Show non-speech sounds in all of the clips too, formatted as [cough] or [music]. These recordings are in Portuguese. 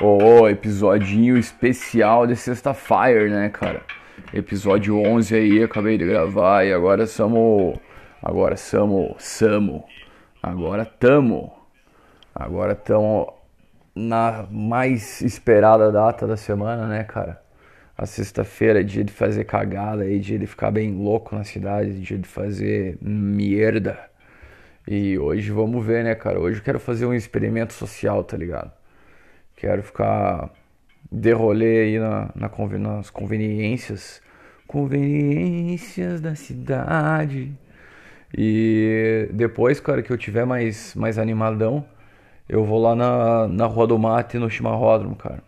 Oh, episodinho especial de sexta-feira, né, cara? Episódio 11 aí, acabei de gravar e agora somos... Agora somos... Samo. Agora tamo. Agora tamo na mais esperada data da semana, né, cara? A sexta-feira é dia de fazer cagada aí, dia de ficar bem louco na cidade, dia de fazer merda. E hoje vamos ver, né, cara? Hoje eu quero fazer um experimento social, tá ligado? Quero ficar de rolê aí na, na, nas conveniências. Conveniências da cidade. E depois, cara, que eu tiver mais, mais animadão, eu vou lá na, na Rua do Mate, no Chimarródromo, cara.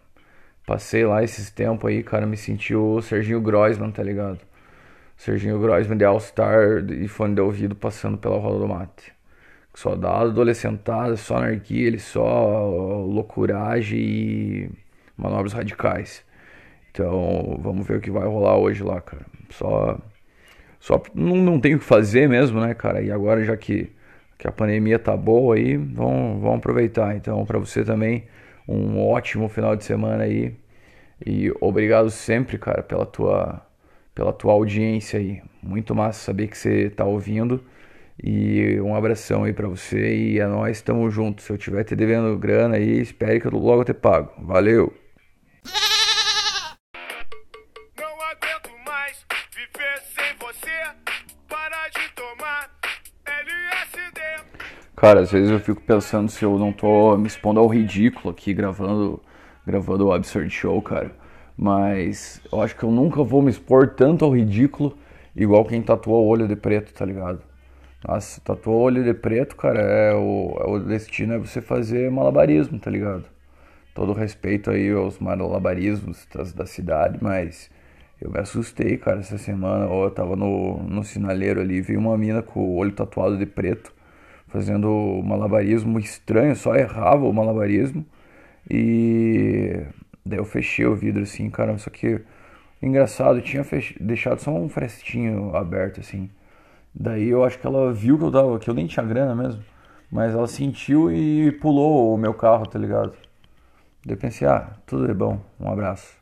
Passei lá esses tempos aí, cara, me senti o Serginho Groisman, tá ligado? Serginho Groisman de All Star e fone de ouvido passando pela Rua do Mate. Só dá adolescentada, só anarquia, ele só loucuragem e manobras radicais. Então, vamos ver o que vai rolar hoje lá, cara. Só só não, não tem o que fazer mesmo, né, cara? E agora já que que a pandemia tá boa aí, vão, vão aproveitar. Então, para você também, um ótimo final de semana aí. E obrigado sempre, cara, pela tua, pela tua audiência aí. Muito massa saber que você tá ouvindo. E um abração aí para você e a nós estamos juntos. Se eu tiver te devendo grana aí, espere que eu logo te pago. Valeu! Cara, às vezes eu fico pensando se eu não tô me expondo ao ridículo aqui gravando, gravando o Absurd Show, cara. Mas eu acho que eu nunca vou me expor tanto ao ridículo igual quem tatua o olho de preto, tá ligado? Nossa, tatuar o olho de preto, cara, é o, é o destino é você fazer malabarismo, tá ligado? Todo respeito aí aos malabarismos das, da cidade, mas eu me assustei, cara, essa semana. Eu tava no, no sinaleiro ali, vi uma mina com o olho tatuado de preto fazendo malabarismo estranho, só errava o malabarismo. E daí eu fechei o vidro assim, cara, só que engraçado, tinha fech... deixado só um frestinho aberto assim. Daí eu acho que ela viu que eu tava, que eu nem tinha grana mesmo, mas ela sentiu e pulou o meu carro, tá ligado? Daí pensei, ah, tudo é bom, um abraço.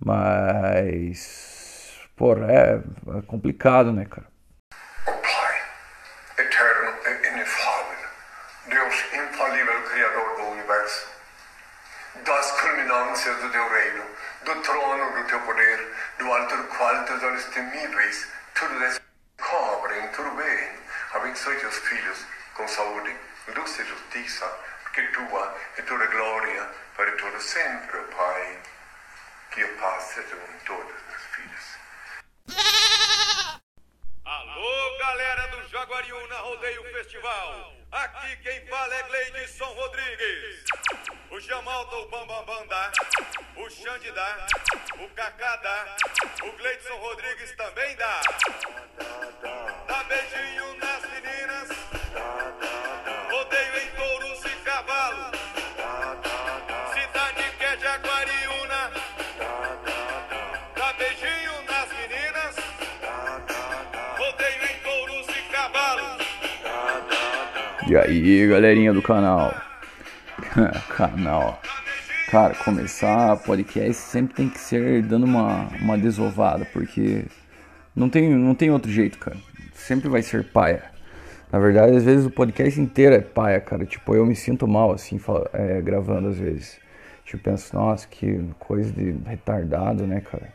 Mas, porra, é, é complicado, né, cara? excelência do teu reino, do trono do teu poder, do alto do qual teus olhos temíveis tudo descobrem, tudo bem. Abençoe teus filhos com saúde, luz e justiça, porque tua é toda glória para todo sempre, Pai. Que a paz seja com todas as filhas. Alô, galera do Jaguariúna Rodeio Festival. Aqui quem fala é Gleidson Rodrigues. O Jamal do Bambambam dá, o Xande dá, o Kaká dá, o Gleidson Rodrigues também dá. Dá beijinho E aí, galerinha do canal? [laughs] Canal. Cara, começar podcast sempre tem que ser dando uma, uma desovada, porque não tem, não tem outro jeito, cara. Sempre vai ser paia. Na verdade, às vezes o podcast inteiro é paia, cara. Tipo, eu me sinto mal, assim, é, gravando às vezes. Tipo, penso, nossa, que coisa de retardado, né, cara?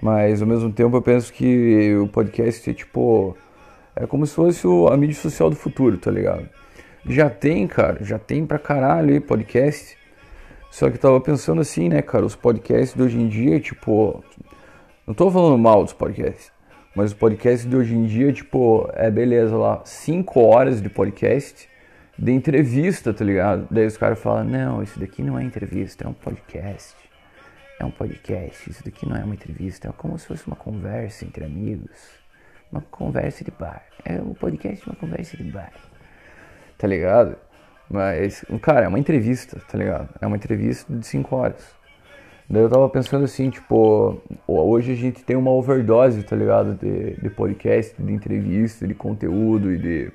Mas ao mesmo tempo eu penso que o podcast é tipo. É como se fosse a mídia social do futuro, tá ligado? Já tem, cara, já tem pra caralho aí podcast. Só que eu tava pensando assim, né, cara, os podcasts de hoje em dia, tipo. Não tô falando mal dos podcasts, mas os podcasts de hoje em dia, tipo, é beleza lá, 5 horas de podcast de entrevista, tá ligado? Daí os caras falam, não, isso daqui não é entrevista, é um podcast. É um podcast, isso daqui não é uma entrevista, é como se fosse uma conversa entre amigos. Uma conversa de bar. É um podcast, uma conversa de bar tá ligado? Mas, cara, é uma entrevista, tá ligado? É uma entrevista de 5 horas. Daí eu tava pensando assim, tipo, hoje a gente tem uma overdose, tá ligado? De, de podcast, de entrevista, de conteúdo e de,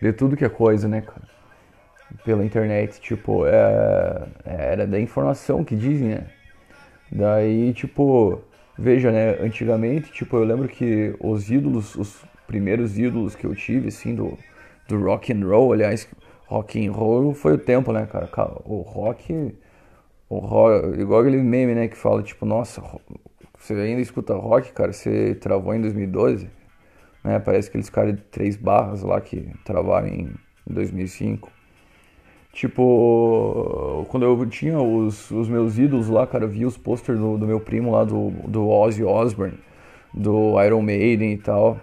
de tudo que é coisa, né, cara? pela internet, tipo, é, era da informação que dizem, né? Daí, tipo, veja, né, antigamente, tipo, eu lembro que os ídolos, os primeiros ídolos que eu tive, assim, do, do rock and roll, aliás, rock and roll foi o tempo, né, cara? O rock, o rock, igual aquele meme, né, que fala, tipo, nossa, você ainda escuta rock, cara, você travou em 2012, né? Parece aqueles caras de três barras lá que travaram em 2005. Tipo, quando eu tinha os, os meus ídolos lá, cara, eu via os posters do, do meu primo lá, do, do Ozzy Osbourne, do Iron Maiden e tal.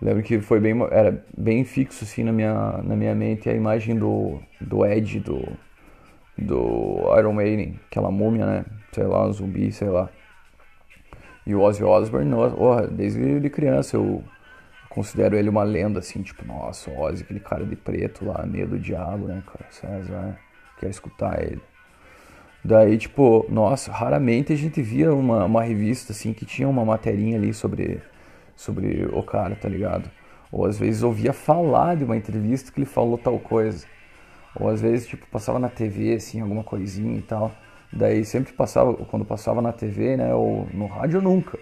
Lembro que foi bem, era bem fixo assim na minha, na minha mente a imagem do, do Ed, do, do Iron Maiden, aquela múmia, né? Sei lá, um zumbi, sei lá. E o Ozzy Osbourne, oh, desde criança eu considero ele uma lenda, assim, tipo, nossa, Ozzy, aquele cara de preto lá, meio do diabo, né, cara? César, quero escutar ele. Daí, tipo, nossa, raramente a gente via uma, uma revista, assim, que tinha uma materinha ali sobre, sobre o cara, tá ligado? Ou às vezes ouvia falar de uma entrevista que ele falou tal coisa. Ou às vezes, tipo, passava na TV, assim, alguma coisinha e tal. Daí sempre passava, quando passava na TV, né, ou no rádio nunca.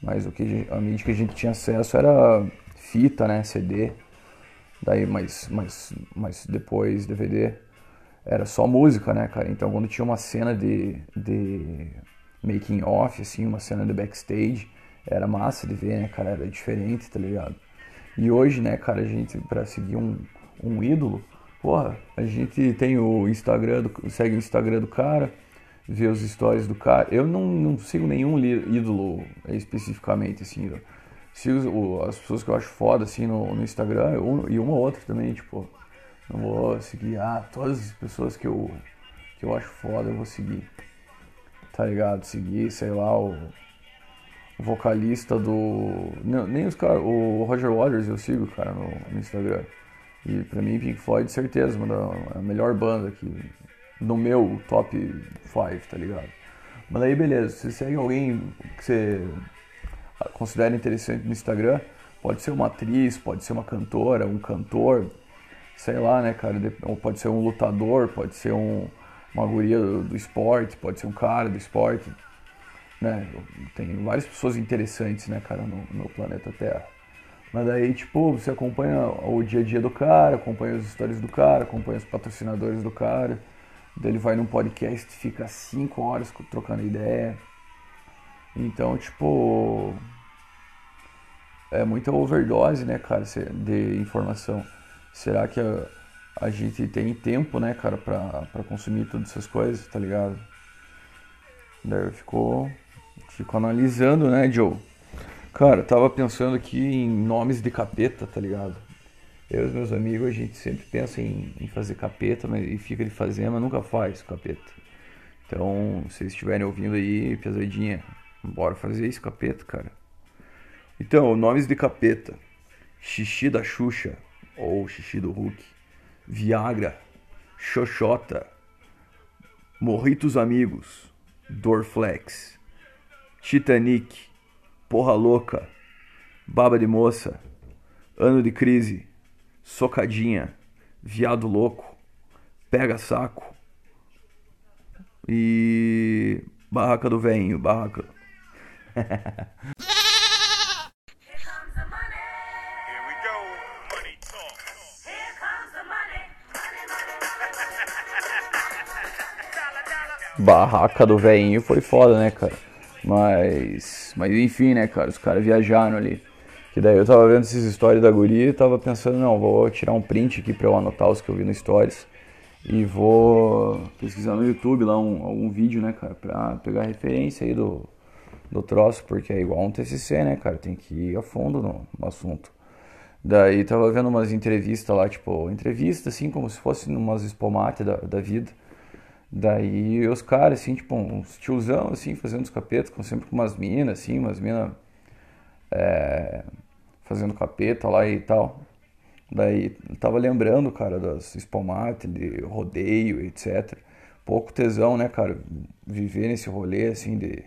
Mas o que a mídia que a gente tinha acesso era fita, né, CD. Daí mais mais mais depois DVD era só música, né, cara? Então quando tinha uma cena de de making off assim, uma cena de backstage, era massa de ver, né, cara? Era diferente, tá ligado? E hoje, né, cara, a gente para seguir um um ídolo, porra, a gente tem o Instagram, do, segue o Instagram do cara, ver os stories do cara. Eu não, não sigo nenhum ídolo especificamente, assim. Sigo as pessoas que eu acho foda, assim, no, no Instagram e uma ou outra também, tipo. Não vou seguir, ah, todas as pessoas que eu, que eu acho foda eu vou seguir. Tá ligado? Seguir, sei lá, o, o vocalista do. Não, nem os caras. O Roger Waters eu sigo, cara, no, no Instagram. E pra mim, Pink Floyd, certeza, uma a melhor banda que no meu top 5, tá ligado? Mas aí beleza, você segue alguém que você considera interessante no Instagram, pode ser uma atriz, pode ser uma cantora, um cantor, sei lá, né, cara, ou pode ser um lutador, pode ser um, uma guria do, do esporte, pode ser um cara do esporte, né, tem várias pessoas interessantes, né, cara, no, no planeta Terra. Mas daí, tipo, você acompanha o dia a dia do cara, acompanha as histórias do cara, acompanha os patrocinadores do cara, Daí ele vai num podcast, fica cinco horas trocando ideia. Então, tipo. É muita overdose, né, cara, de informação. Será que a, a gente tem tempo, né, cara, pra, pra consumir todas essas coisas, tá ligado? Daí eu fico, fico analisando, né, Joe? Cara, tava pensando aqui em nomes de capeta, tá ligado? Eu e os meus amigos, a gente sempre pensa em, em fazer capeta, mas e fica de fazer, mas nunca faz capeta. Então, se vocês estiverem ouvindo aí, pesadinha, bora fazer esse capeta, cara. Então, nomes de capeta: Xixi da Xuxa ou Xixi do Hulk, Viagra, Xoxota, Morritos Amigos, Dorflex, Titanic, Porra Louca, Baba de Moça, Ano de Crise, socadinha, viado louco, pega saco e barraca do venho, barraca. [laughs] Barraca do veinho foi foda, né, cara? Mas, mas enfim, né, cara? Os caras viajaram ali. Que daí eu tava vendo essas histórias da guria e tava pensando, não, vou tirar um print aqui pra eu anotar os que eu vi no Stories. E vou pesquisar no YouTube lá um, algum vídeo, né, cara, pra pegar referência aí do, do troço, porque é igual um TCC, né, cara, tem que ir a fundo no, no assunto. Daí tava vendo umas entrevistas lá, tipo, entrevista assim, como se fosse umas espomates da, da vida. Daí os caras, assim, tipo, uns tiozão, assim, fazendo os capetas, com, sempre com umas minas, assim, umas minas é, fazendo capeta lá e tal. Daí tava lembrando, cara, das espomates, de rodeio, etc. Pouco tesão, né, cara? Viver nesse rolê, assim, de,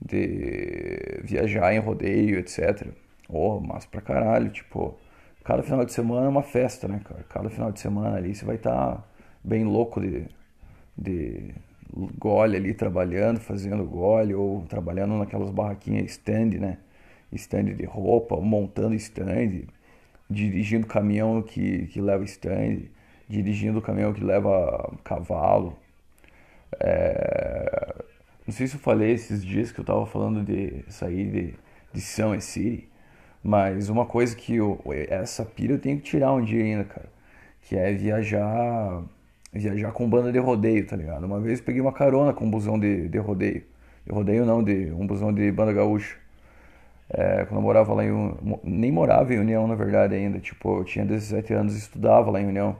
de viajar em rodeio, etc. Oh, mas pra caralho, tipo, cada final de semana é uma festa, né, cara? Cada final de semana ali você vai estar tá bem louco de, de gole ali trabalhando, fazendo gole ou trabalhando naquelas barraquinhas stand, né? Stand de roupa, montando stand, dirigindo caminhão que, que leva stand, dirigindo caminhão que leva cavalo. É... Não sei se eu falei esses dias que eu tava falando de sair de, de São City, mas uma coisa que eu, essa pira eu tenho que tirar um dia ainda, cara, que é viajar viajar com banda de rodeio, tá ligado? Uma vez peguei uma carona com um busão de, de rodeio. De rodeio não, de um busão de banda gaúcha. É, quando eu morava lá em. Nem morava em União, na verdade, ainda. Tipo, eu tinha 17 anos e estudava lá em União.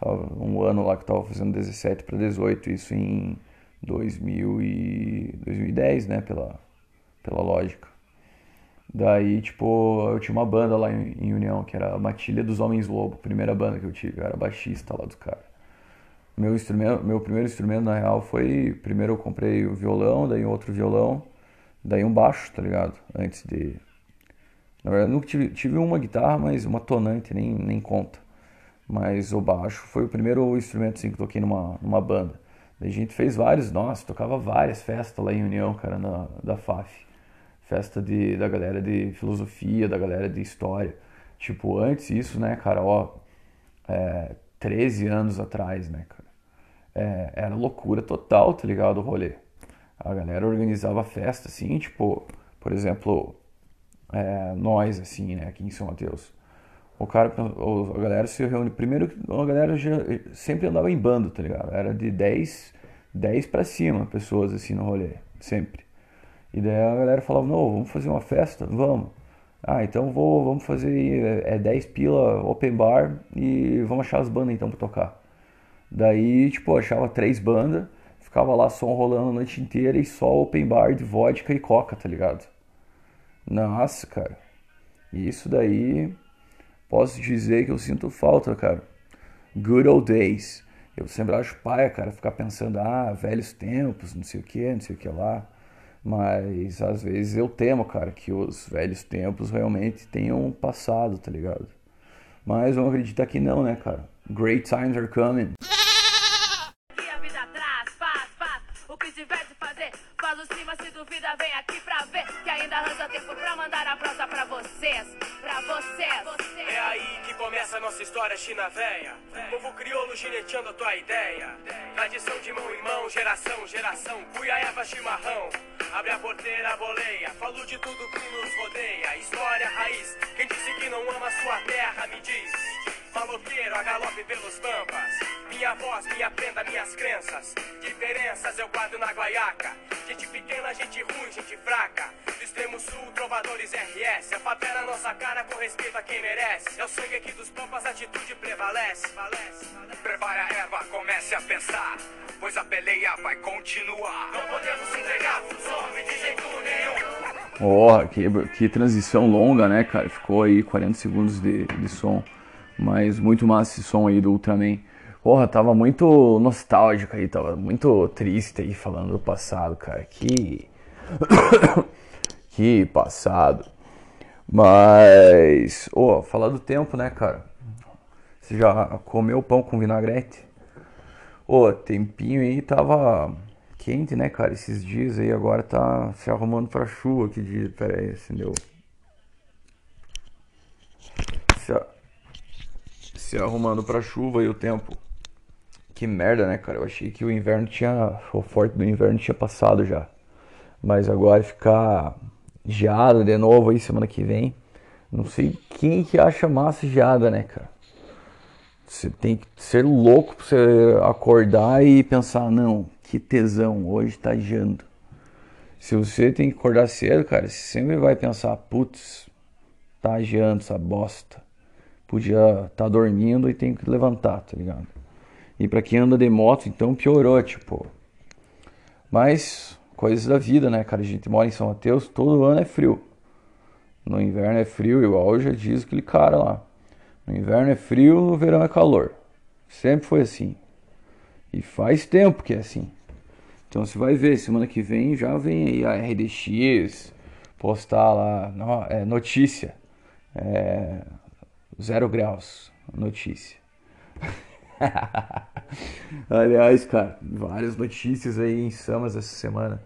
Tava um ano lá que eu tava fazendo 17 para 18, isso em 2000 e 2010, né? Pela, pela lógica. Daí, tipo, eu tinha uma banda lá em, em União, que era a Matilha dos Homens Lobo, primeira banda que eu tive. Eu era baixista lá do cara. Meu instrumento, meu primeiro instrumento na real foi primeiro eu comprei o violão, daí outro violão, daí um baixo, tá ligado? Antes de na verdade nunca tive, tive uma guitarra, mas uma tonante nem nem conta. Mas o baixo foi o primeiro instrumento assim que toquei numa numa banda. A gente fez vários, nossa, tocava várias festas lá em União, cara, na, da FAF. Festa de, da galera de filosofia, da galera de história. Tipo, antes isso, né, cara, ó, é, 13 anos atrás, né, cara é, era loucura total, tá ligado? O rolê. A galera organizava festa, assim, tipo, por exemplo, é, nós, assim, né, aqui em São Mateus. O cara, a galera se reúne. Primeiro, a galera já, sempre andava em bando, tá ligado? Era de 10, 10 pra cima pessoas, assim, no rolê, sempre. E daí a galera falava: Não, vamos fazer uma festa? Vamos. Ah, então vou, vamos fazer é, 10 pila open bar e vamos achar as bandas então pra tocar. Daí, tipo, achava três bandas, ficava lá som rolando a noite inteira e só open bar de vodka e coca, tá ligado? Nossa, cara. Isso daí, posso dizer que eu sinto falta, cara. Good old days. Eu sempre acho paia, cara, ficar pensando, ah, velhos tempos, não sei o que, não sei o que lá. Mas às vezes eu temo, cara, que os velhos tempos realmente tenham passado, tá ligado? Mas vamos acreditar que não, né, cara? Great times are coming. Gineteando a tua ideia. Tradição de mão em mão, geração, geração. Cuia, erva, chimarrão. Abre a porteira, boleia. Falo de tudo que nos rodeia. História, raiz. Quem disse que não ama sua terra, me diz. Maloqueiro a galope pelos pampas. Minha voz, minha prenda, minhas crenças. Diferenças eu guardo na guaiaca. Gente pequena, gente ruim, gente fraca. Do extremo sul, trovadores RS. A favela nossa cara com respeito a quem merece. É o sangue aqui dos pampas, atitude prevalece. Prepare a erva, comece a pensar. Pois a peleia vai continuar. Não podemos entregar homens de jeito nenhum. Oh, que, que transição longa, né, cara? Ficou aí 40 segundos de, de som. Mas muito massa esse som aí do Ultraman. Porra, tava muito nostálgico aí, tava muito triste aí falando do passado, cara. Que. [coughs] que passado. Mas. Ô, oh, falar do tempo, né, cara? Você já comeu pão com vinagrete? Ô, oh, tempinho aí tava quente, né, cara? Esses dias aí agora tá se arrumando pra chuva. Que dia? Pera aí, acendeu. Se, se arrumando pra chuva e o tempo. Que merda, né, cara? Eu achei que o inverno tinha. O forte do inverno tinha passado já. Mas agora ficar geada de novo aí semana que vem. Não sei quem que acha massa geada, né, cara? Você tem que ser louco pra você acordar e pensar, não, que tesão, hoje tá geando. Se você tem que acordar cedo, cara, você sempre vai pensar, putz, tá geando essa bosta podia estar tá dormindo e tem que levantar, tá ligado? E para quem anda de moto, então piorou, tipo. Mas coisas da vida, né, cara? A gente mora em São Mateus, todo ano é frio. No inverno é frio, igual já diz aquele cara lá. No inverno é frio, no verão é calor. Sempre foi assim. E faz tempo que é assim. Então você vai ver, semana que vem já vem aí a RDX postar lá, é, notícia. É, Zero graus. Notícia. [laughs] [laughs] Aliás, cara, várias notícias aí em Samas essa semana.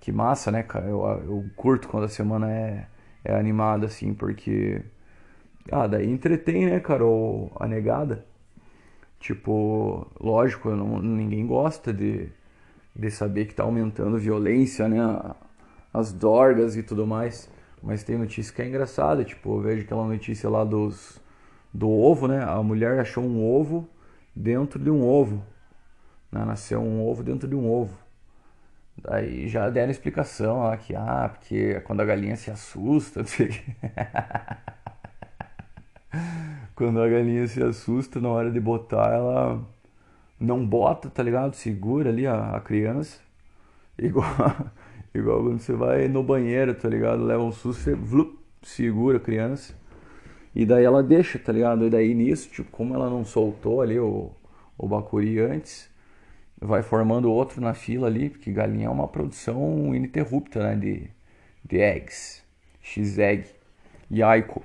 Que massa, né, cara? Eu, eu curto quando a semana é, é animada, assim, porque. Ah, daí entretém, né, cara, o, a negada. Tipo, lógico, não, ninguém gosta de, de saber que tá aumentando violência, né? As dorgas e tudo mais. Mas tem notícia que é engraçada, tipo, eu vejo aquela notícia lá dos do ovo, né? A mulher achou um ovo dentro de um ovo. Né? Nasceu um ovo dentro de um ovo. Daí já deram explicação lá que, ah, porque quando a galinha se assusta, [laughs] Quando a galinha se assusta, na hora de botar, ela não bota, tá ligado? Segura ali a, a criança. Igual, [laughs] igual quando você vai no banheiro, tá ligado? Leva um susto, você vlup, segura a criança. E daí ela deixa, tá ligado? E daí nisso, tipo, como ela não soltou ali o, o bacuri antes, vai formando outro na fila ali, porque galinha é uma produção ininterrupta, né? De, de eggs, x-egg, yaico.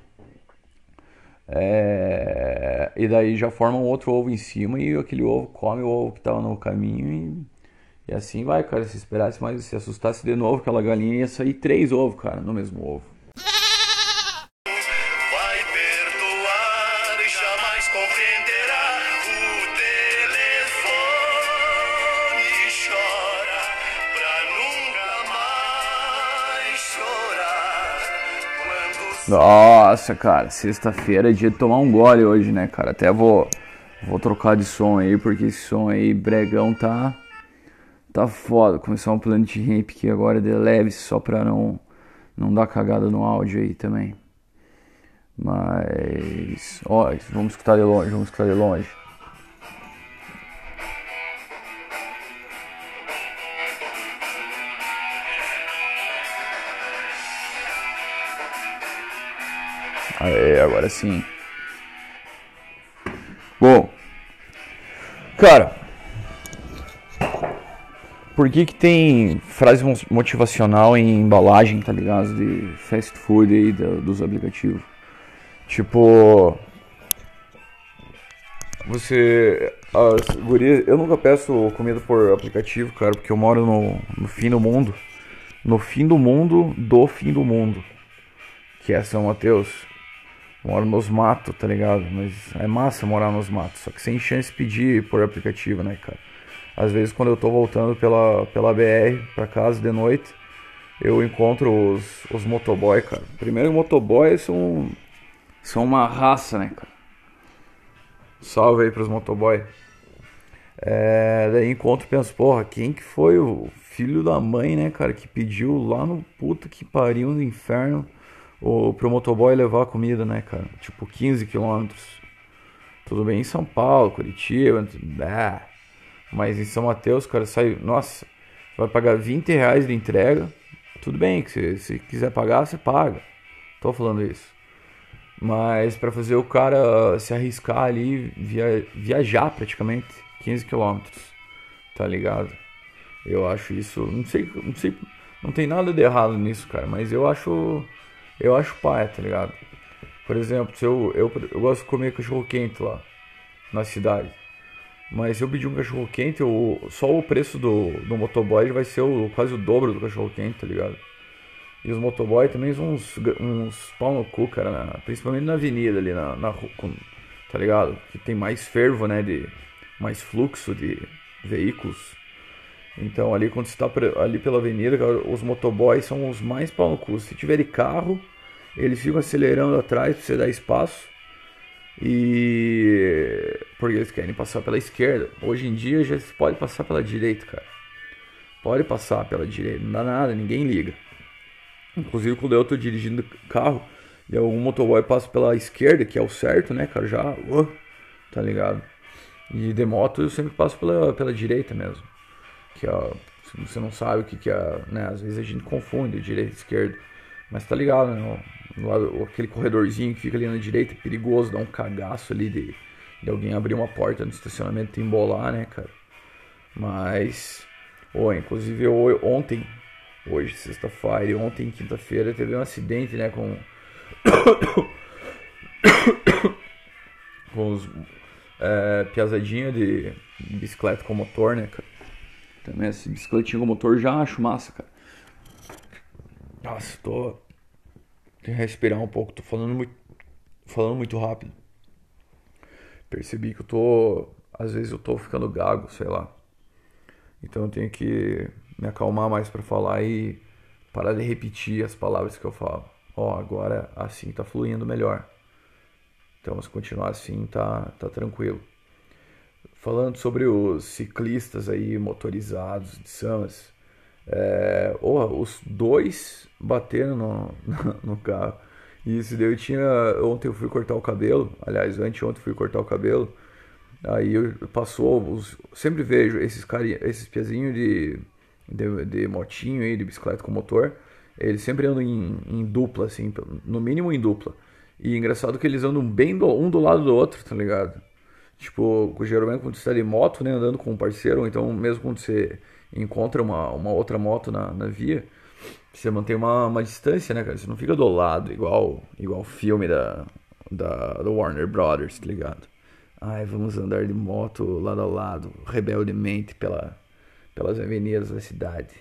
É, e daí já forma um outro ovo em cima e aquele ovo come o ovo que tava no caminho e, e assim vai, cara. Se esperasse mais, se assustasse de novo, aquela galinha ia sair três ovos, cara, no mesmo ovo. Nossa, cara, sexta-feira é dia de tomar um gole hoje, né, cara? Até vou, vou trocar de som aí, porque esse som aí, bregão, tá. Tá foda. Começar um Planet Ramp aqui agora de leve, só pra não, não dar cagada no áudio aí também. Mas. Ó, vamos escutar de longe, vamos escutar de longe. Aê, agora sim. Bom, cara, por que que tem frase mo- motivacional em embalagem, tá ligado? De fast food aí do- dos aplicativos. Tipo, você, as gurias, eu nunca peço comida por aplicativo, cara, porque eu moro no, no fim do mundo, no fim do mundo, do fim do mundo, que é São Mateus. Moro nos matos, tá ligado? Mas é massa morar nos matos. Só que sem chance de pedir por aplicativo, né, cara? Às vezes quando eu tô voltando pela, pela BR pra casa de noite, eu encontro os, os motoboy, cara. Primeiro, motoboys são, são uma raça, né, cara? Salve aí pros motoboy. É, daí encontro e penso, porra, quem que foi o filho da mãe, né, cara, que pediu lá no puta que pariu no inferno o, pro motoboy levar a comida, né, cara? Tipo, 15 quilômetros. Tudo bem em São Paulo, Curitiba, bah. mas em São Mateus, cara, sai. Nossa, vai pagar 20 reais de entrega. Tudo bem, se, se quiser pagar, você paga. Tô falando isso. Mas pra fazer o cara se arriscar ali, via, viajar praticamente 15 quilômetros, tá ligado? Eu acho isso, não sei, não sei, não tem nada de errado nisso, cara, mas eu acho, eu acho paia, tá ligado? Por exemplo, se eu, eu, eu gosto de comer cachorro quente lá na cidade, mas se eu pedir um cachorro quente, o, só o preço do, do motoboy vai ser o, quase o dobro do cachorro quente, tá ligado? E os motoboy também são uns, uns pau no cu, cara, na- principalmente na avenida ali, na, na com- tá ligado? Que tem mais fervo, né, de mais fluxo de veículos. Então ali quando você tá ali pela avenida, cara, os motoboys são os mais pau no cu. Se tiver de carro, eles ficam acelerando atrás pra você dar espaço. E porque eles querem passar pela esquerda. Hoje em dia já se pode passar pela direita, cara. Pode passar pela direita, não dá nada, ninguém liga. Inclusive quando eu tô dirigindo carro e algum motoboy passa pela esquerda, que é o certo, né, cara, já, uh, tá ligado? E de moto eu sempre passo pela, pela direita mesmo. Que ó, se você não sabe o que que é, né, às vezes a gente confunde direita e esquerda. Mas tá ligado, né, no aquele corredorzinho que fica ali na direita, é perigoso, dá um cagaço ali de, de alguém abrir uma porta no estacionamento e embolar, né, cara? Mas, oh, inclusive ontem, hoje sexta-feira e ontem quinta-feira teve um acidente, né, com [coughs] com os é, piazadinha de bicicleta com motor, né, cara? Também essa bicicletinha com motor já acho massa, cara. Nossa, tô. Tem que respirar um pouco, tô falando muito. Falando muito rápido. Percebi que eu tô. Às vezes eu tô ficando gago, sei lá. Então eu tenho que me acalmar mais para falar e parar de repetir as palavras que eu falo. Ó, agora assim tá fluindo melhor. Então se continuar assim tá, tá tranquilo. Falando sobre os ciclistas aí motorizados de Samas. É, oh, os dois bateram no, [laughs] no carro. Isso daí eu tinha. Ontem eu fui cortar o cabelo. Aliás, anteontem eu fui cortar o cabelo. Aí eu, passou. Os, sempre vejo esses carinha, esses piazinhos de, de, de, motinho aí, de bicicleta com motor. Eles sempre andam em, em, dupla, assim, no mínimo em dupla. E engraçado que eles andam bem do, um do lado do outro, tá ligado? Tipo, geralmente quando você tá de moto, né, andando com um parceiro, ou então mesmo quando você encontra uma, uma outra moto na, na via, você mantém uma, uma distância, né, cara? Você não fica do lado, igual igual filme da, da, do Warner Brothers, tá ligado? Ai, vamos andar de moto lado a lado, rebeldemente pela, pelas avenidas da cidade.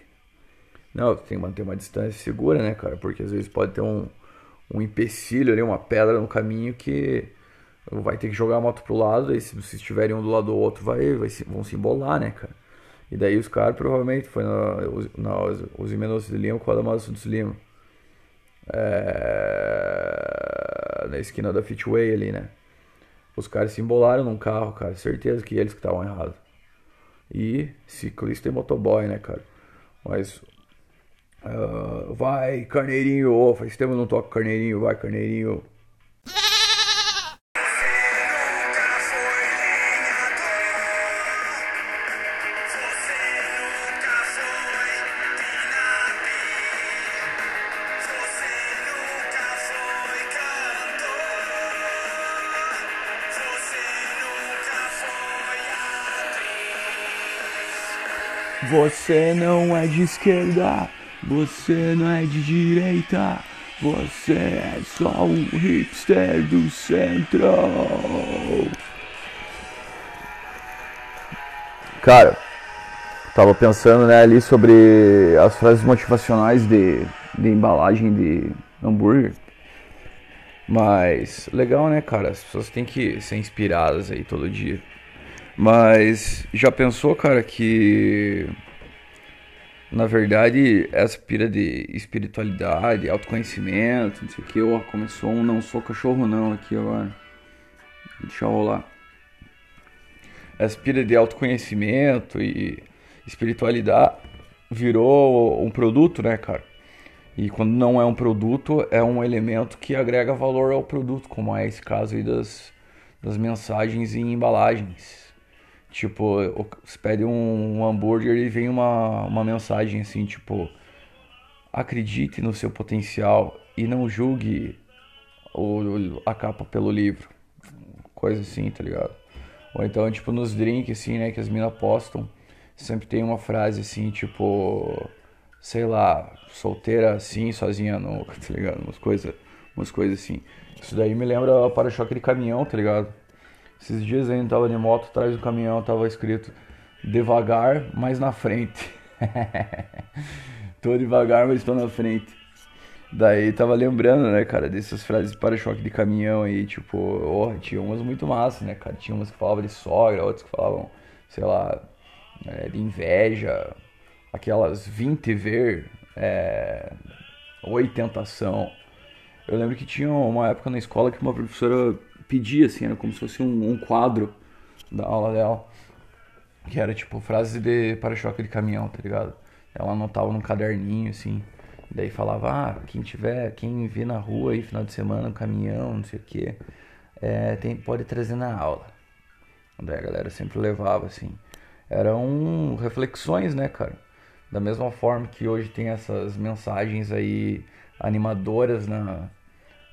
Não, tem que manter uma distância segura, né, cara? Porque às vezes pode ter um, um empecilho ali, uma pedra no caminho que vai ter que jogar a moto pro lado, e se vocês estiverem um do lado do outro, vai, vai, vão se embolar, né, cara? E daí os caras provavelmente foi na, na Mendonça de Lima com a Adamado Santos Lima. É, na esquina da Fitway ali, né? Os caras se embolaram num carro, cara. Certeza que eles que estavam errados. E ciclista e motoboy, né, cara? Mas. Uh, vai, carneirinho. Faz tempo que não toco carneirinho. Vai, carneirinho. Você não é de esquerda, você não é de direita, você é só um hipster do centro. Cara, tava pensando né, ali sobre as frases motivacionais de, de embalagem de hambúrguer. Mas legal, né, cara? As pessoas têm que ser inspiradas aí todo dia. Mas já pensou, cara, que na verdade essa pira de espiritualidade, autoconhecimento, não sei o que, ó, começou um não sou cachorro não aqui agora. Deixa eu rolar. Essa pira de autoconhecimento e espiritualidade virou um produto, né, cara? E quando não é um produto, é um elemento que agrega valor ao produto, como é esse caso aí das, das mensagens em embalagens. Tipo, você pede um, hambúrguer e vem uma, uma mensagem assim, tipo, acredite no seu potencial e não julgue o, a capa pelo livro. Coisa assim, tá ligado? Ou então, tipo, nos drinks, assim, né, que as minas postam, sempre tem uma frase assim, tipo, sei lá, solteira assim, sozinha no, [laughs] tá ligado? Umas coisas umas coisas assim. Isso daí me lembra para-choque de caminhão, tá ligado? Esses dias gente tava de moto, atrás do caminhão tava escrito devagar, mas na frente. [laughs] tô devagar, mas tô na frente. Daí tava lembrando, né, cara, dessas frases de para-choque de caminhão aí, tipo, oh, tinha umas muito massas, né, cara? Tinha umas que falavam de sogra, outras que falavam, sei lá, é, de inveja, aquelas 20 ver, é, oi tentação. Eu lembro que tinha uma época na escola que uma professora pedia, assim, era como se fosse um, um quadro da aula dela. Que era tipo frases de para-choque de caminhão, tá ligado? Ela anotava num caderninho, assim. Daí falava, ah, quem tiver, quem vê na rua aí final de semana, um caminhão, não sei o que, é, tem, pode trazer na aula. Daí a galera sempre levava, assim. Eram reflexões, né, cara? Da mesma forma que hoje tem essas mensagens aí animadoras na,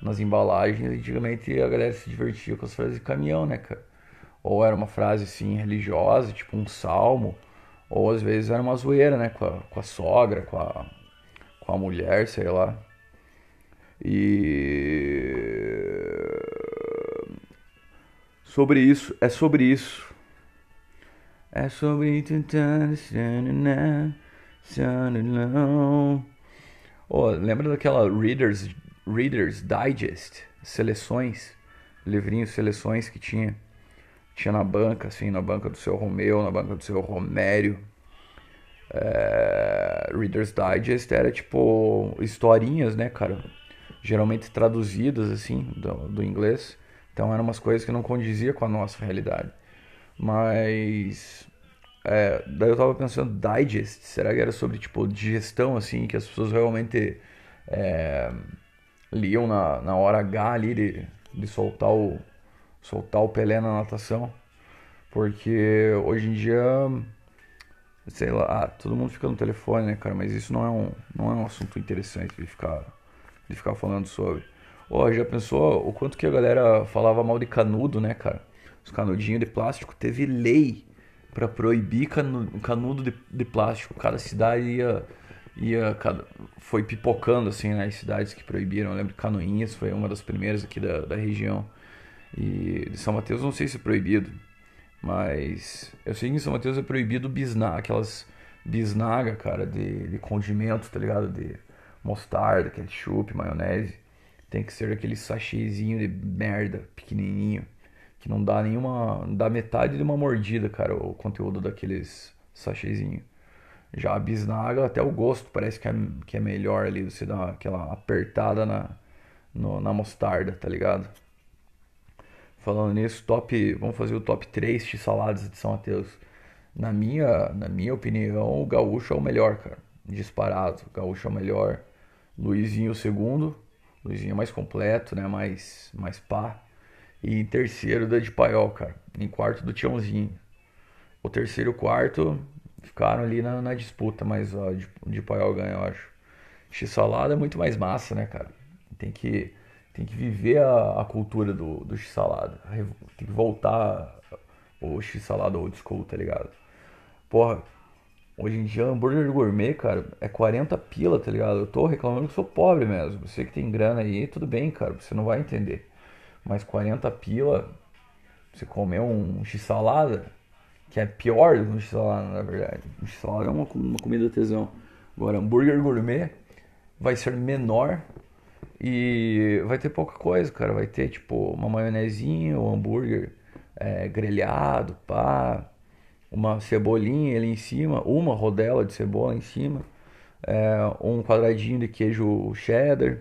nas embalagens, antigamente a galera se divertia com as frases de caminhão, né, cara? Ou era uma frase assim religiosa, tipo um salmo, ou às vezes era uma zoeira, né, com a, com a sogra, com a, com a mulher, sei lá. E Sobre isso, é sobre isso. É sobre. Oh, lembra daquela Readers, Readers Digest? Seleções? Livrinhos, seleções que tinha. Tinha na banca, assim, na banca do seu Romeu, na banca do seu Romério. É, Reader's Digest era tipo historinhas, né, cara? Geralmente traduzidas, assim, do, do inglês. Então eram umas coisas que não condizia com a nossa realidade. Mas. É, daí eu tava pensando, digest, será que era sobre tipo digestão, assim, que as pessoas realmente é, liam na, na hora H ali de, de soltar o, soltar o Pelé na natação? Porque hoje em dia, sei lá, ah, todo mundo fica no telefone, né, cara? Mas isso não é um, não é um assunto interessante de ficar, de ficar falando sobre. Ó, já pensou o quanto que a galera falava mal de canudo, né, cara? Os canudinhos de plástico. Teve lei para proibir canudo, canudo de, de, plástico. Cada cidade ia, ia foi pipocando assim nas né, cidades que proibiram. Eu lembro que Canoinhas foi uma das primeiras aqui da, da região. E de São Mateus não sei se é proibido, mas eu sei que em São Mateus é proibido bisnaga, aquelas bisnaga, cara, de, de condimento, tá ligado? De mostarda, ketchup, maionese. Tem que ser aquele sachêzinho de merda, pequenininho, que não dá nenhuma, não dá metade de uma mordida, cara, o conteúdo daqueles sachêzinho. Já a bisnaga, até o gosto parece que é, que é melhor ali, você dá aquela apertada na, no, na mostarda, tá ligado? Falando nisso, top, vamos fazer o top 3 de saladas de São Mateus. Na minha, na minha opinião, o gaúcho é o melhor, cara. Disparado. O gaúcho é o melhor. Luizinho o segundo. Luizinho é mais completo, né? Mais, mais pá. E em terceiro da de Paiol, cara. Em quarto do Tiãozinho. O terceiro quarto ficaram ali na, na disputa, mas ó, de, de Paiol ganha, eu acho. X-salada é muito mais massa, né, cara? Tem que, tem que viver a, a cultura do, do X-salada. Tem que voltar o X-salada old school, tá ligado? Porra, Hoje em dia, hambúrguer gourmet, cara, é 40 pila, tá ligado? Eu tô reclamando que sou pobre mesmo. Você que tem grana aí, tudo bem, cara, você não vai entender. Mas 40 pila, você comer um x-salada, que é pior do que um x-salada, na verdade. Um x-salada é uma, uma comida tesão. Agora, hambúrguer gourmet vai ser menor e vai ter pouca coisa, cara. Vai ter, tipo, uma maionezinha, um hambúrguer é, grelhado, pá uma cebolinha ali em cima, uma rodela de cebola em cima, é, um quadradinho de queijo cheddar,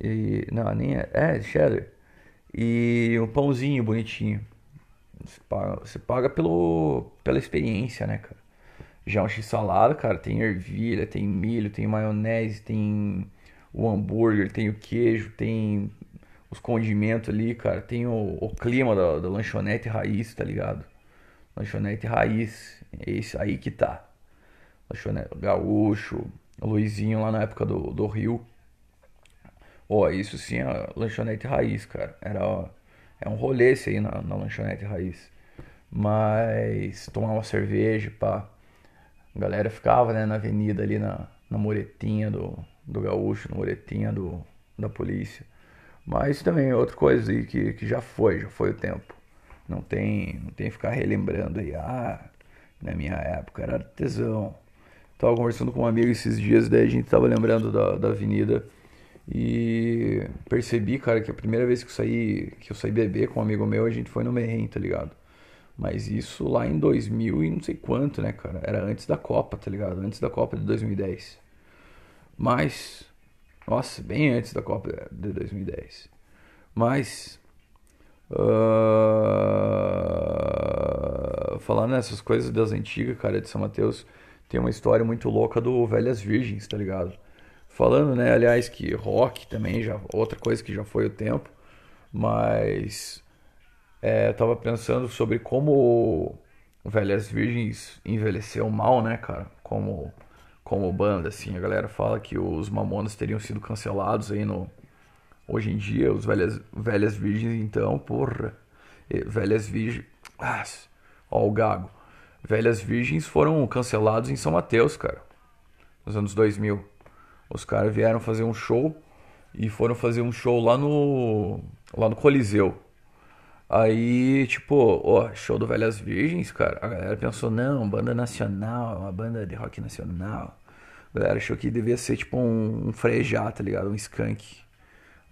e, não, nem é, é cheddar, e um pãozinho bonitinho. Você paga, você paga pelo, pela experiência, né, cara? Já um x-salada, cara, tem ervilha, tem milho, tem maionese, tem o hambúrguer, tem o queijo, tem os condimentos ali, cara, tem o, o clima da, da lanchonete raiz, tá ligado? Lanchonete raiz. É isso aí que tá. Lanchonete gaúcho. Luizinho lá na época do, do Rio. Ó, oh, isso sim é lanchonete raiz, cara. Era ó, é um rolê esse aí na, na lanchonete raiz. Mas tomar uma cerveja, pá. A galera ficava, né, na avenida ali na, na muretinha do, do gaúcho, na muretinha do, da polícia. Mas também outra coisa aí que, que já foi, já foi o tempo. Não tem, não tem que ficar relembrando aí, ah, na minha época era tesão. Tava conversando com um amigo esses dias, daí a gente tava lembrando da, da avenida e percebi, cara, que a primeira vez que eu saí, que eu saí beber com um amigo meu, a gente foi no Merrem, tá ligado? Mas isso lá em 2000 e não sei quanto, né, cara? Era antes da Copa, tá ligado? Antes da Copa de 2010. Mas, nossa, bem antes da Copa de 2010. Mas Uh, falando nessas coisas das antigas, cara, de São Mateus, tem uma história muito louca do Velhas Virgens, tá ligado? Falando, né, aliás, que rock também, já outra coisa que já foi o tempo, mas é, tava pensando sobre como Velhas Virgens envelheceu mal, né, cara? Como, como banda, assim, a galera fala que os Mamonas teriam sido cancelados aí no Hoje em dia, os velhas, velhas virgens, então, porra. Velhas virgens. Ah, ó, o gago. Velhas virgens foram cancelados em São Mateus, cara. Nos anos 2000. Os caras vieram fazer um show e foram fazer um show lá no lá no Coliseu. Aí, tipo, ó, show do Velhas Virgens, cara. A galera pensou, não, banda nacional, uma banda de rock nacional. A galera achou que devia ser tipo um, um Frejá, tá ligado? Um skunk.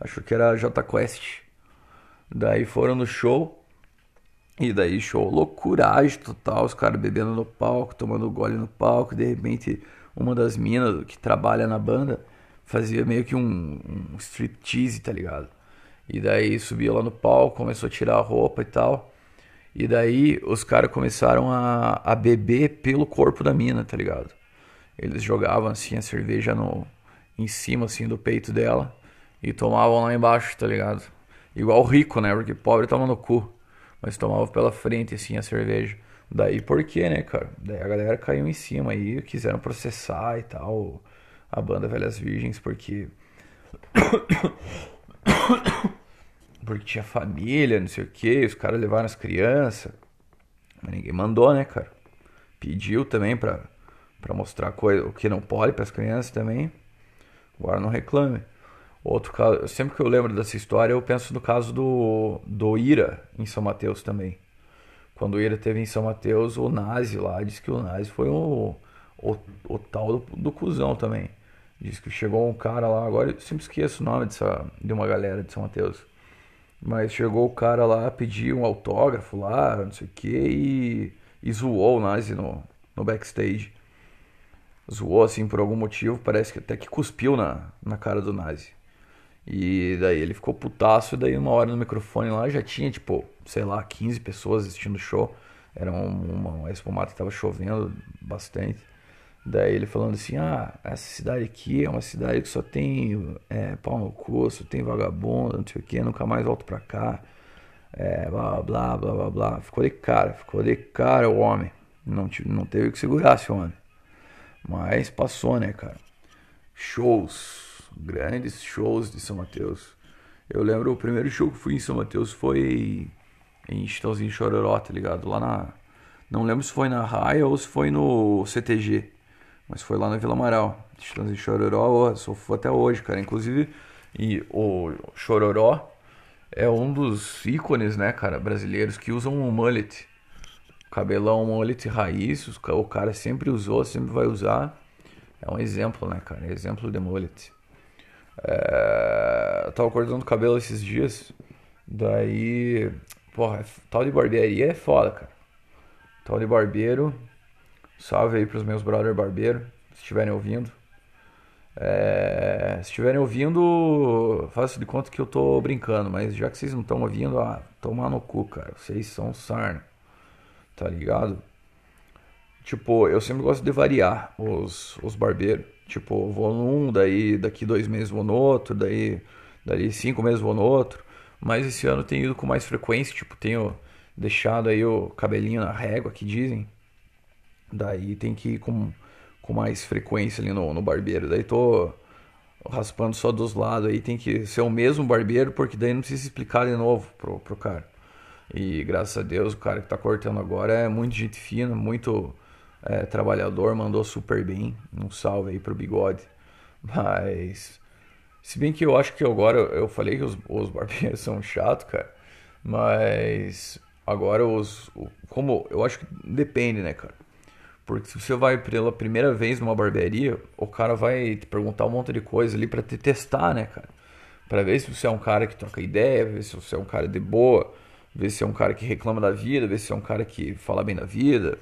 Achou que era J Quest. Daí foram no show. E daí show loucuragem total, os caras bebendo no palco, tomando gole no palco, de repente uma das minas que trabalha na banda fazia meio que um, um striptease, tá ligado? E daí subia lá no palco, começou a tirar a roupa e tal. E daí os caras começaram a, a beber pelo corpo da mina, tá ligado? Eles jogavam assim a cerveja no, em cima assim do peito dela e tomavam lá embaixo, tá ligado? Igual rico, né? Porque pobre toma no cu. Mas tomava pela frente assim a cerveja. Daí por quê, né, cara? Daí a galera caiu em cima aí, quiseram processar e tal a banda Velhas Virgens porque [coughs] porque tinha família, não sei o que, os caras levaram as crianças. Mas ninguém mandou, né, cara? Pediu também pra, pra mostrar coisa, o que não pode para as crianças também. Agora não reclame. Outro caso, sempre que eu lembro dessa história, eu penso no caso do, do Ira em São Mateus também. Quando Ira teve em São Mateus, o Nazi lá disse que o Nazi foi o, o, o tal do, do cuzão também. Diz que chegou um cara lá, agora eu sempre esqueço o nome dessa, de uma galera de São Mateus. Mas chegou o cara lá, pediu um autógrafo lá, não sei o que, e, e zoou o Nazi no, no backstage. Zoou assim por algum motivo, parece que até que cuspiu na, na cara do Nazi. E daí ele ficou putaço, e daí uma hora no microfone lá já tinha, tipo, sei lá, 15 pessoas assistindo o show. Era uma, uma espumata que tava chovendo bastante. Daí ele falando assim, ah, essa cidade aqui é uma cidade que só tem é, pau no cu, tem vagabundo, não sei o que, nunca mais volto pra cá. É, blá, blá, blá, blá, blá. Ficou de cara, ficou de cara o homem. Não, não teve que segurar esse homem. Mas passou, né, cara? Shows, grandes shows de São Mateus. Eu lembro o primeiro show que fui em São Mateus foi em Chitãozinho Chororó, tá ligado? Lá na. Não lembro se foi na Raia ou se foi no CTG. Mas foi lá na Vila Amaral. E Chororó, sou fã até hoje, cara. Inclusive, e o Chororó é um dos ícones, né, cara, brasileiros que usam um mullet. Cabelão mullet raiz, o cara sempre usou, sempre vai usar. É um exemplo, né, cara? É exemplo de mullet. É... Eu tava cortando o cabelo esses dias. Daí, porra, tal de barbearia é foda, cara. Tal de barbeiro Salve aí pros meus brother barbeiro, se estiverem ouvindo. É, se estiverem ouvindo, faço de conta que eu tô brincando, mas já que vocês não estão ouvindo, ah, tomar no cu, cara. Vocês são sarna. Tá ligado? Tipo, eu sempre gosto de variar os, os barbeiros. Tipo, vou num, daí daqui dois meses vou no outro, daí dali cinco meses vou no outro. Mas esse ano tenho ido com mais frequência, tipo, tenho deixado aí o cabelinho na régua que dizem. Daí tem que ir com, com mais frequência ali no, no barbeiro. Daí tô raspando só dos lados aí, tem que ser o mesmo barbeiro, porque daí não precisa explicar de novo pro, pro cara. E graças a Deus o cara que tá cortando agora é muito gente fina, muito é, trabalhador, mandou super bem. Um salve aí pro bigode. Mas. Se bem que eu acho que agora eu falei que os, os barbeiros [laughs] são chatos, cara. Mas agora os. Como. Eu acho que depende, né, cara? Porque se você vai pela primeira vez numa barbearia, o cara vai te perguntar um monte de coisa ali para te testar, né, cara? Para ver se você é um cara que troca ideia, ver se você é um cara de boa, ver se é um cara que reclama da vida, ver se é um cara que fala bem da vida.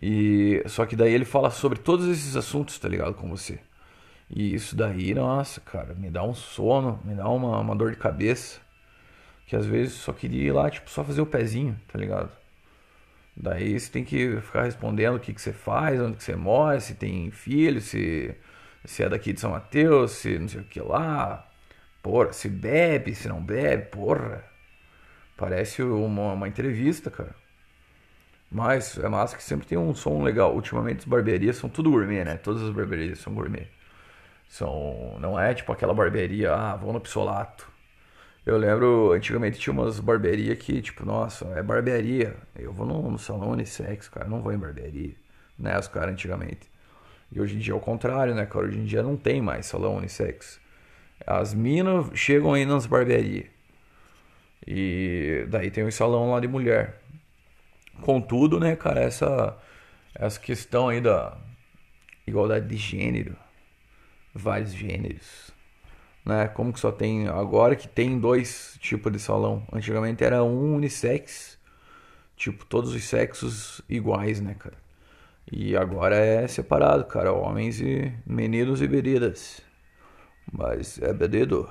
E só que daí ele fala sobre todos esses assuntos, tá ligado, com você. E isso daí, nossa, cara, me dá um sono, me dá uma, uma dor de cabeça. Que às vezes só queria ir lá, tipo, só fazer o pezinho, tá ligado? Daí você tem que ficar respondendo o que, que você faz, onde que você mora, se tem filho, se, se é daqui de São Mateus, se não sei o que lá. Porra, se bebe, se não bebe, porra. Parece uma, uma entrevista, cara. Mas é massa que sempre tem um som legal. Ultimamente as barbearias são tudo gourmet, né? Todas as barbearias são gourmet. São, não é tipo aquela barbearia, ah, vou no Pissolato. Eu lembro, antigamente tinha umas barbearias que, tipo, nossa, é barbearia. Eu vou no, no salão unissex, cara, não vou em barbearia. Né, os caras antigamente. E hoje em dia é o contrário, né, cara? Hoje em dia não tem mais salão unissex. As minas chegam aí nas barbearias. E daí tem o salão lá de mulher. Contudo, né, cara, essa, essa questão aí da igualdade de gênero, vários gêneros, né? Como que só tem agora que tem dois tipos de salão. Antigamente era um unissex, tipo todos os sexos iguais, né, cara? E agora é separado, cara, homens e meninos e bebidas. Mas é bebido.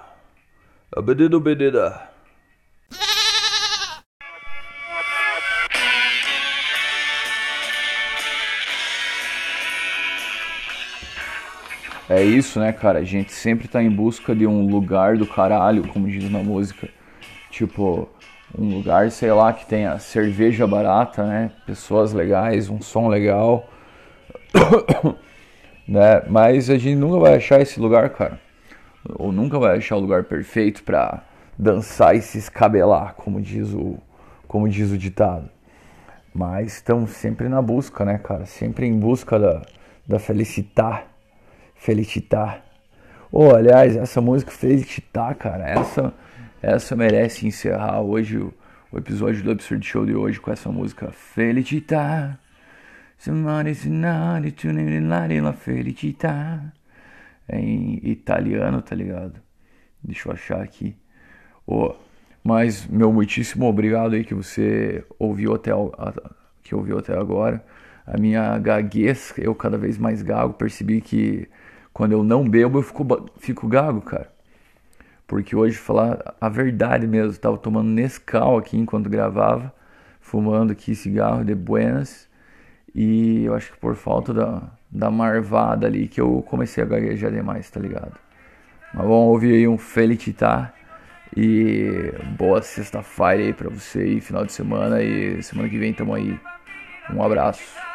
É bebido, bebida. É isso, né, cara? A gente sempre tá em busca de um lugar do caralho, como diz na música. Tipo, um lugar, sei lá, que tenha cerveja barata, né? Pessoas legais, um som legal. [coughs] né? Mas a gente nunca vai achar esse lugar, cara. Ou nunca vai achar o lugar perfeito pra dançar e se escabelar, como diz o, como diz o ditado. Mas estamos sempre na busca, né, cara? Sempre em busca da, da felicitar Felicitar. Oh, aliás, essa música Felicitar, cara, essa, essa merece encerrar hoje o, o episódio do Absurd Show de hoje com essa música Felicitar. Felicitar. É em italiano, tá ligado? Deixa eu achar aqui. Oh, mas meu muitíssimo obrigado aí que você ouviu até, que ouviu até agora. A minha gaguez, eu cada vez mais gago, percebi que quando eu não bebo, eu fico, fico gago, cara. Porque hoje, falar a verdade mesmo, tava tomando Nescau aqui enquanto gravava, fumando aqui cigarro de buenas. E eu acho que por falta da, da marvada ali que eu comecei a gaguejar demais, tá ligado? Mas vamos ouvir aí um Felicitar. E boa sexta-feira aí pra você e final de semana. E semana que vem tamo aí. Um abraço.